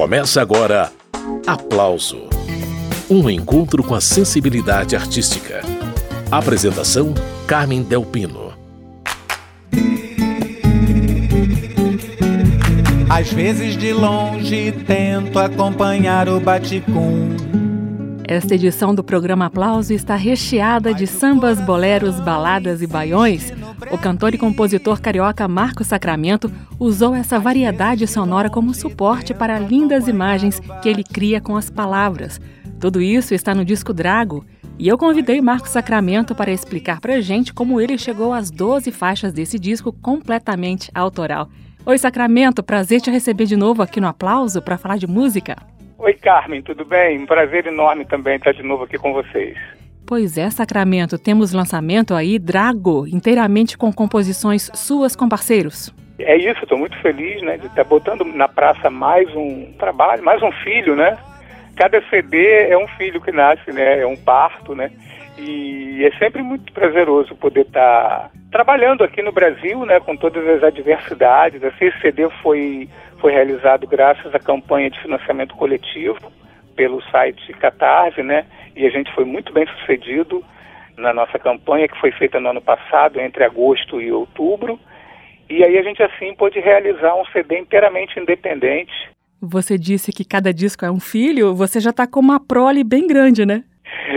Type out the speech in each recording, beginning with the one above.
Começa agora Aplauso um encontro com a sensibilidade artística. Apresentação: Carmen Delpino. Às vezes de longe tento acompanhar o baticum. Esta edição do programa Aplauso está recheada de sambas, boleros, baladas e baiões. O cantor e compositor carioca Marco Sacramento usou essa variedade sonora como suporte para lindas imagens que ele cria com as palavras. Tudo isso está no disco Drago, e eu convidei Marco Sacramento para explicar pra gente como ele chegou às 12 faixas desse disco completamente autoral. Oi, Sacramento, prazer te receber de novo aqui no Aplauso para falar de música. Oi, Carmen, tudo bem? Um prazer enorme também estar de novo aqui com vocês. Pois é, Sacramento, temos lançamento aí, Drago, inteiramente com composições suas com parceiros. É isso, estou muito feliz, né, de estar botando na praça mais um trabalho, mais um filho, né? Cada CD é um filho que nasce, né? É um parto, né? E é sempre muito prazeroso poder estar trabalhando aqui no Brasil, né, com todas as adversidades. Esse CD foi foi realizado graças à campanha de financiamento coletivo pelo site Catarse, né? E a gente foi muito bem sucedido na nossa campanha que foi feita no ano passado, entre agosto e outubro. E aí a gente assim pôde realizar um CD inteiramente independente. Você disse que cada disco é um filho, você já está com uma prole bem grande, né?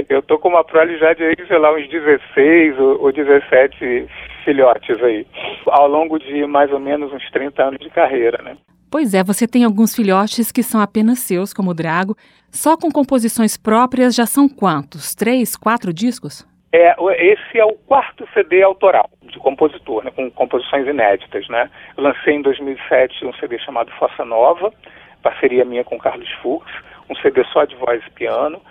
Eu tô com uma prole já de, sei lá, uns 16 ou 17 filhotes aí, ao longo de mais ou menos uns 30 anos de carreira, né? Pois é, você tem alguns filhotes que são apenas seus, como o Drago. Só com composições próprias já são quantos? Três, quatro discos? É, esse é o quarto CD autoral de compositor, né, com composições inéditas, né? Eu lancei em 2007 um CD chamado Fossa Nova, parceria minha com Carlos Fux, um CD só de voz e piano.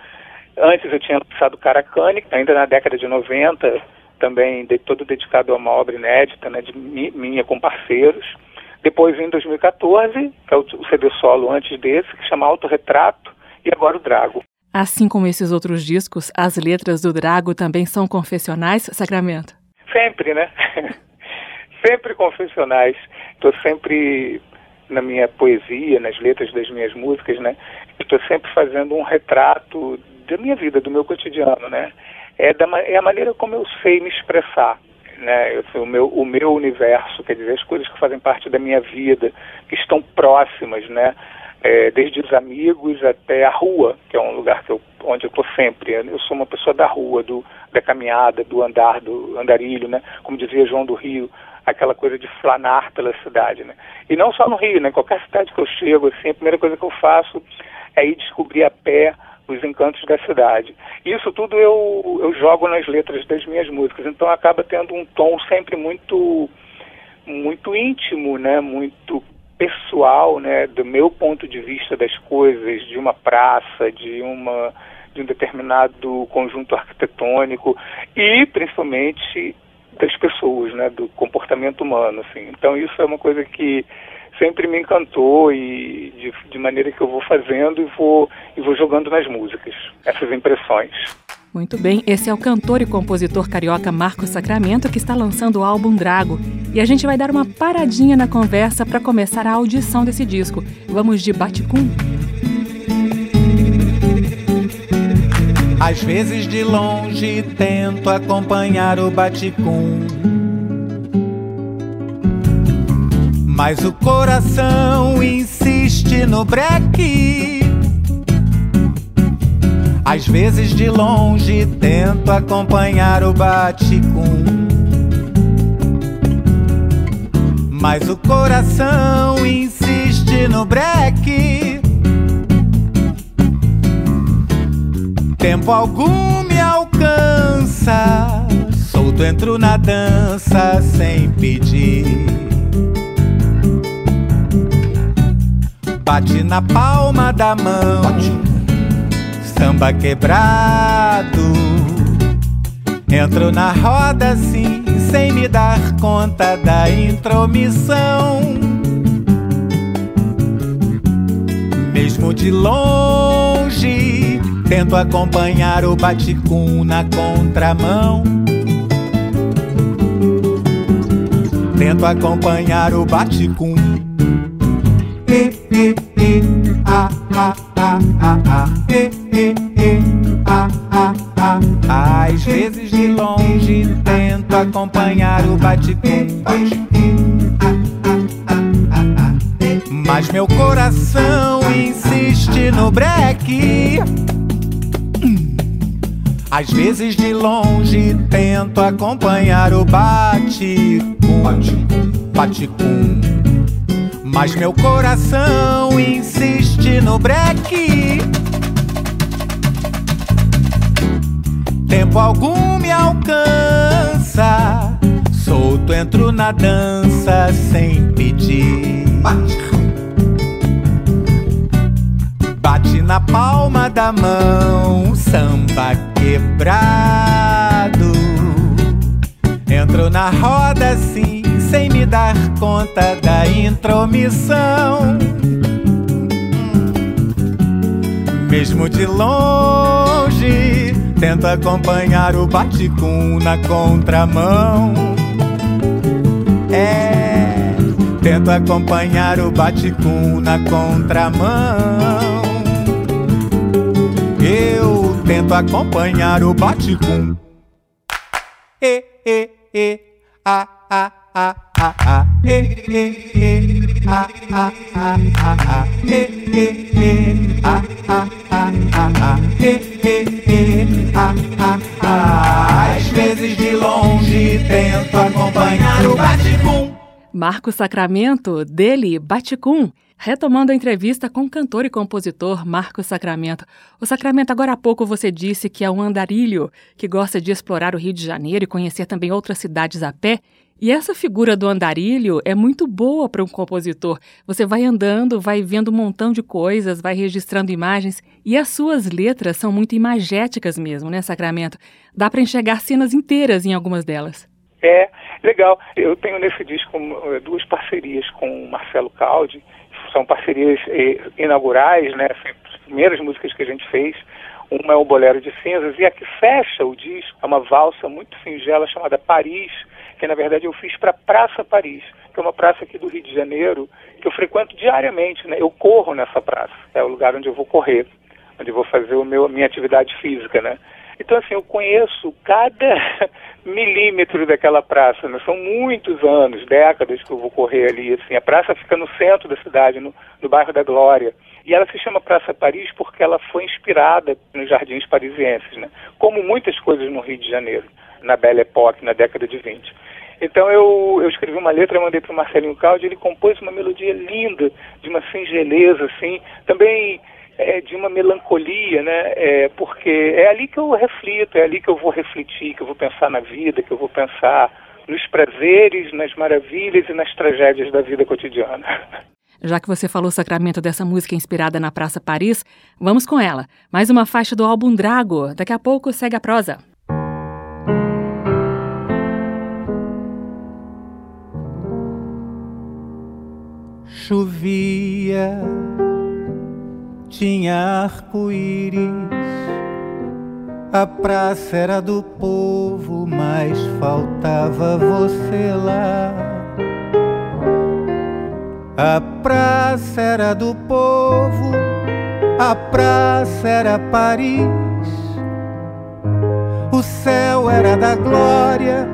Antes eu tinha lançado Caracane, ainda na década de 90, também de, todo dedicado a uma obra inédita, né, de minha com parceiros. Depois, em 2014, que é o CD solo antes desse, que chama Autorretrato, e agora o Drago. Assim como esses outros discos, as letras do Drago também são confessionais, Sacramento? Sempre, né? sempre confessionais. Estou sempre na minha poesia, nas letras das minhas músicas, né? Estou sempre fazendo um retrato da minha vida, do meu cotidiano, né? É, da, é a maneira como eu sei me expressar né? O, meu, o meu universo, quer dizer, as coisas que fazem parte da minha vida, que estão próximas, né? É, desde os amigos até a rua, que é um lugar que eu, onde eu estou sempre. Eu sou uma pessoa da rua, do, da caminhada, do andar, do andarilho, né? Como dizia João do Rio, aquela coisa de flanar pela cidade, né? E não só no Rio, né? Qualquer cidade que eu chego, assim, a primeira coisa que eu faço é ir descobrir a pé os encantos da cidade. Isso tudo eu, eu jogo nas letras das minhas músicas, então acaba tendo um tom sempre muito muito íntimo, né, muito pessoal, né, do meu ponto de vista das coisas, de uma praça, de uma de um determinado conjunto arquitetônico e principalmente das pessoas, né, do comportamento humano, assim. Então isso é uma coisa que sempre me encantou e de, de maneira que eu vou fazendo e vou, e vou jogando nas músicas, essas impressões. Muito bem, esse é o cantor e compositor carioca Marcos Sacramento que está lançando o álbum Drago. E a gente vai dar uma paradinha na conversa para começar a audição desse disco. Vamos de Baticum. Às vezes de longe tento acompanhar o Baticum Mas o coração insiste no breque. Às vezes de longe tento acompanhar o baticum. Mas o coração insiste no breque. Tempo algum me alcança. Solto entro na dança sem pedir. Bate na palma da mão. Samba quebrado. Entro na roda assim, sem me dar conta da intromissão. Mesmo de longe, tento acompanhar o baticum na contramão. Tento acompanhar o baticum e, e, a, ah, ah, ah, ah, e, e, e, ah, ah, ah. Às vezes de longe tento acompanhar o bate-cum. Mas meu coração insiste no breque. Às vezes de longe tento acompanhar o bate-cum. Bate-cum. Mas meu coração insiste no breque. Tempo algum me alcança. Solto entro na dança sem pedir. Bate na palma da mão, samba quebrado. Entro na roda assim, dar conta da intromissão. Mesmo de longe, tento acompanhar o baticum na contramão. É, tento acompanhar o baticum na contramão. Eu tento acompanhar o baticum. E, e, e, a, a, Às vezes de longe tento acompanhar o baticum. Marco Sacramento, dele, Baticum, retomando a entrevista com o cantor e compositor Marco Sacramento. O Sacramento, agora há pouco você disse que é um andarilho que gosta de explorar o Rio de Janeiro e conhecer também outras cidades a pé. E essa figura do andarilho é muito boa para um compositor. Você vai andando, vai vendo um montão de coisas, vai registrando imagens e as suas letras são muito imagéticas mesmo, né, Sacramento? Dá para enxergar cenas inteiras em algumas delas. É, legal. Eu tenho nesse disco eh, duas parcerias com o Marcelo Caldi. São parcerias eh, inaugurais, né? Assim, as primeiras músicas que a gente fez. Uma é o Bolero de Cinzas e a que fecha o disco é uma valsa muito singela chamada Paris, que na verdade eu fiz para Praça Paris, que é uma praça aqui do Rio de Janeiro que eu frequento diariamente, né? Eu corro nessa praça, é o lugar onde eu vou correr, onde eu vou fazer o meu, a minha atividade física, né? Então, assim, eu conheço cada milímetro daquela praça. Né? São muitos anos, décadas que eu vou correr ali. Assim, a praça fica no centro da cidade, no, no bairro da Glória. E ela se chama Praça Paris porque ela foi inspirada nos jardins parisienses, né? como muitas coisas no Rio de Janeiro, na Belle Époque, na década de 20. Então eu, eu escrevi uma letra, mandei para o Marcelinho Caldi, ele compôs uma melodia linda, de uma singeleza, assim, também é, de uma melancolia, né? É, porque é ali que eu reflito, é ali que eu vou refletir, que eu vou pensar na vida, que eu vou pensar nos prazeres, nas maravilhas e nas tragédias da vida cotidiana. Já que você falou o sacramento dessa música inspirada na Praça Paris, vamos com ela. Mais uma faixa do álbum Drago. Daqui a pouco segue a prosa. Chovia tinha arco-íris. A praça era do povo, mas faltava você lá. A praça era do povo, a praça era Paris. O céu era da glória,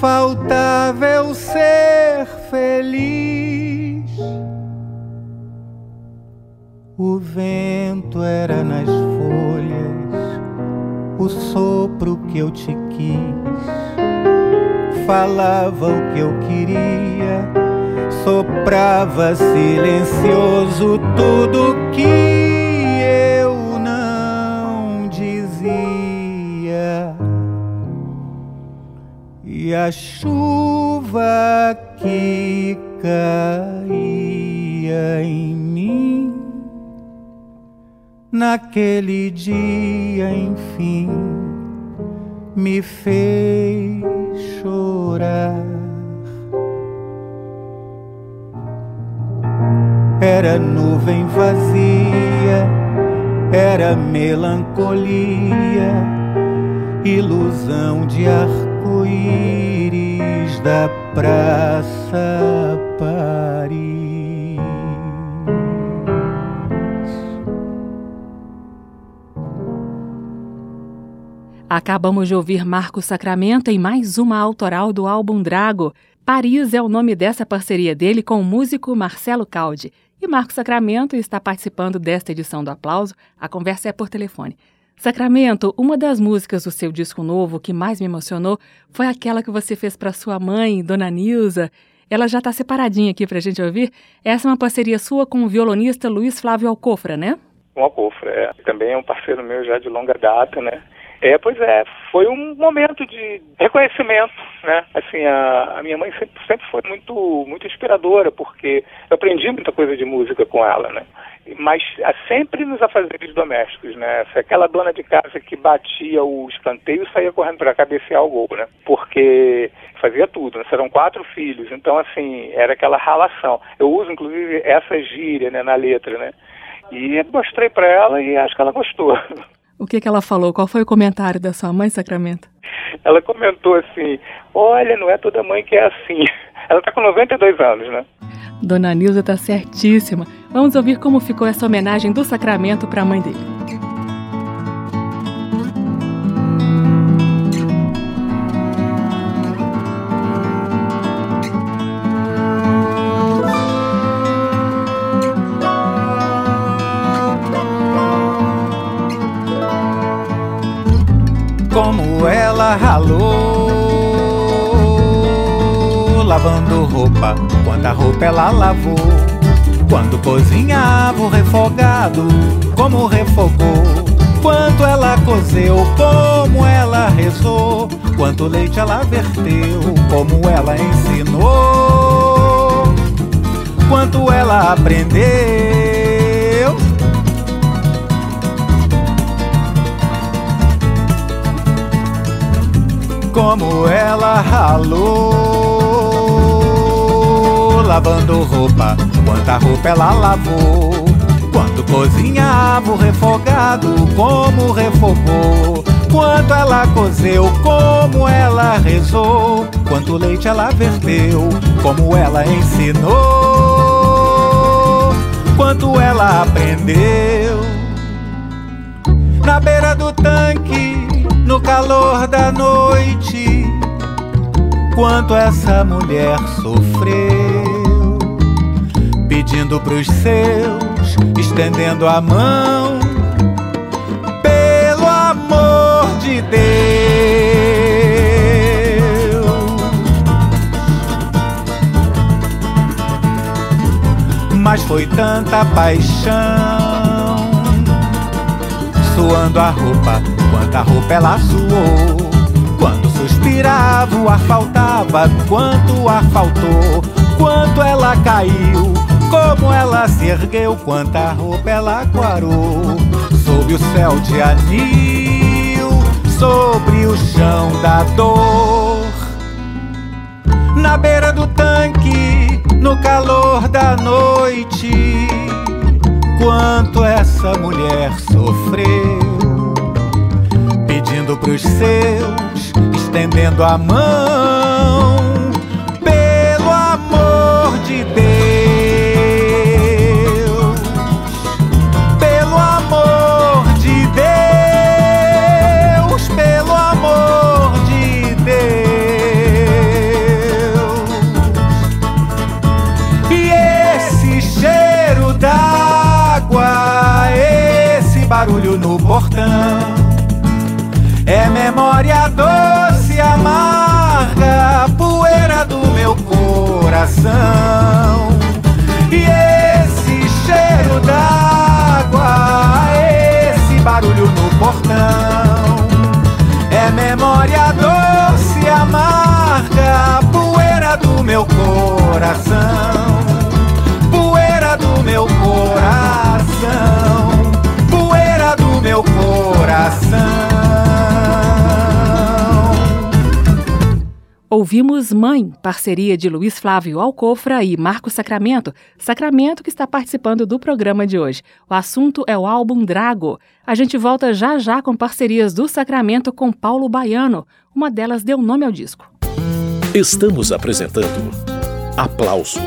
faltava eu ser feliz. O vento era nas folhas, o sopro que eu te quis. Falava o que eu queria, soprava silencioso tudo que eu não dizia. E a chuva que caía em mim naquele dia, enfim, me fez chorar. Era nuvem vazia, era melancolia, ilusão de arco-íris da praça Paris. Acabamos de ouvir Marco Sacramento em mais uma autoral do álbum Drago. Paris é o nome dessa parceria dele com o músico Marcelo Caldi. E Marco Sacramento está participando desta edição do Aplauso. A conversa é por telefone. Sacramento, uma das músicas do seu disco novo que mais me emocionou foi aquela que você fez para sua mãe, Dona Nilza. Ela já está separadinha aqui para a gente ouvir. Essa é uma parceria sua com o violonista Luiz Flávio Alcofra, né? Com Alcofra, é. Também é um parceiro meu já de longa data, né? É, pois é, foi um momento de reconhecimento, né? Assim, a, a minha mãe sempre, sempre foi muito, muito inspiradora, porque eu aprendi muita coisa de música com ela, né? Mas sempre nos afazeres domésticos, né? Aquela dona de casa que batia o escanteio saía correndo para cabecear o gol, né? Porque fazia tudo, né? Serão quatro filhos, então, assim, era aquela relação. Eu uso, inclusive, essa gíria né, na letra, né? E mostrei para ela e acho que ela gostou. O que, que ela falou? Qual foi o comentário da sua mãe, Sacramento? Ela comentou assim: Olha, não é toda mãe que é assim. Ela está com 92 anos, né? Dona Nilza está certíssima. Vamos ouvir como ficou essa homenagem do Sacramento para a mãe dele. Roupa, quanta roupa ela lavou. Quando cozinhava o refogado, como refogou. Quanto ela cozeu, como ela rezou. Quanto leite ela verteu, como ela ensinou. Quanto ela aprendeu como ela ralou, lavando roupa, quanta roupa ela lavou. Quanto cozinhava o refogado, como refogou. Quanto ela cozeu, como ela rezou. Quanto leite ela verteu, como ela ensinou. Quanto ela aprendeu. Na beira do tanque no calor da noite, quanto essa mulher sofreu, pedindo pros seus, estendendo a mão, pelo amor de Deus. Mas foi tanta paixão, suando a roupa quanta roupa ela suou. Quando suspirava, o ar faltava, quanto ar faltou, quanto ela caiu, como ela se ergueu, quanta roupa ela quarou. Sob o céu de anil, sobre o chão da dor. Na beira do tanque, no calor da noite, quanto essa mulher sofreu pedindo pros seus, estendendo a mão, portão é memória doce amarga, poeira do meu coração. E esse cheiro d'água, esse barulho no portão. É memória doce amarga, poeira do meu coração. Ouvimos Mãe, parceria de Luiz Flávio Alcofra e Marco Sacramento, Sacramento que está participando do programa de hoje. O assunto é o álbum Drago. A gente volta já já com parcerias do Sacramento com Paulo Baiano. Uma delas deu nome ao disco. Estamos apresentando Aplauso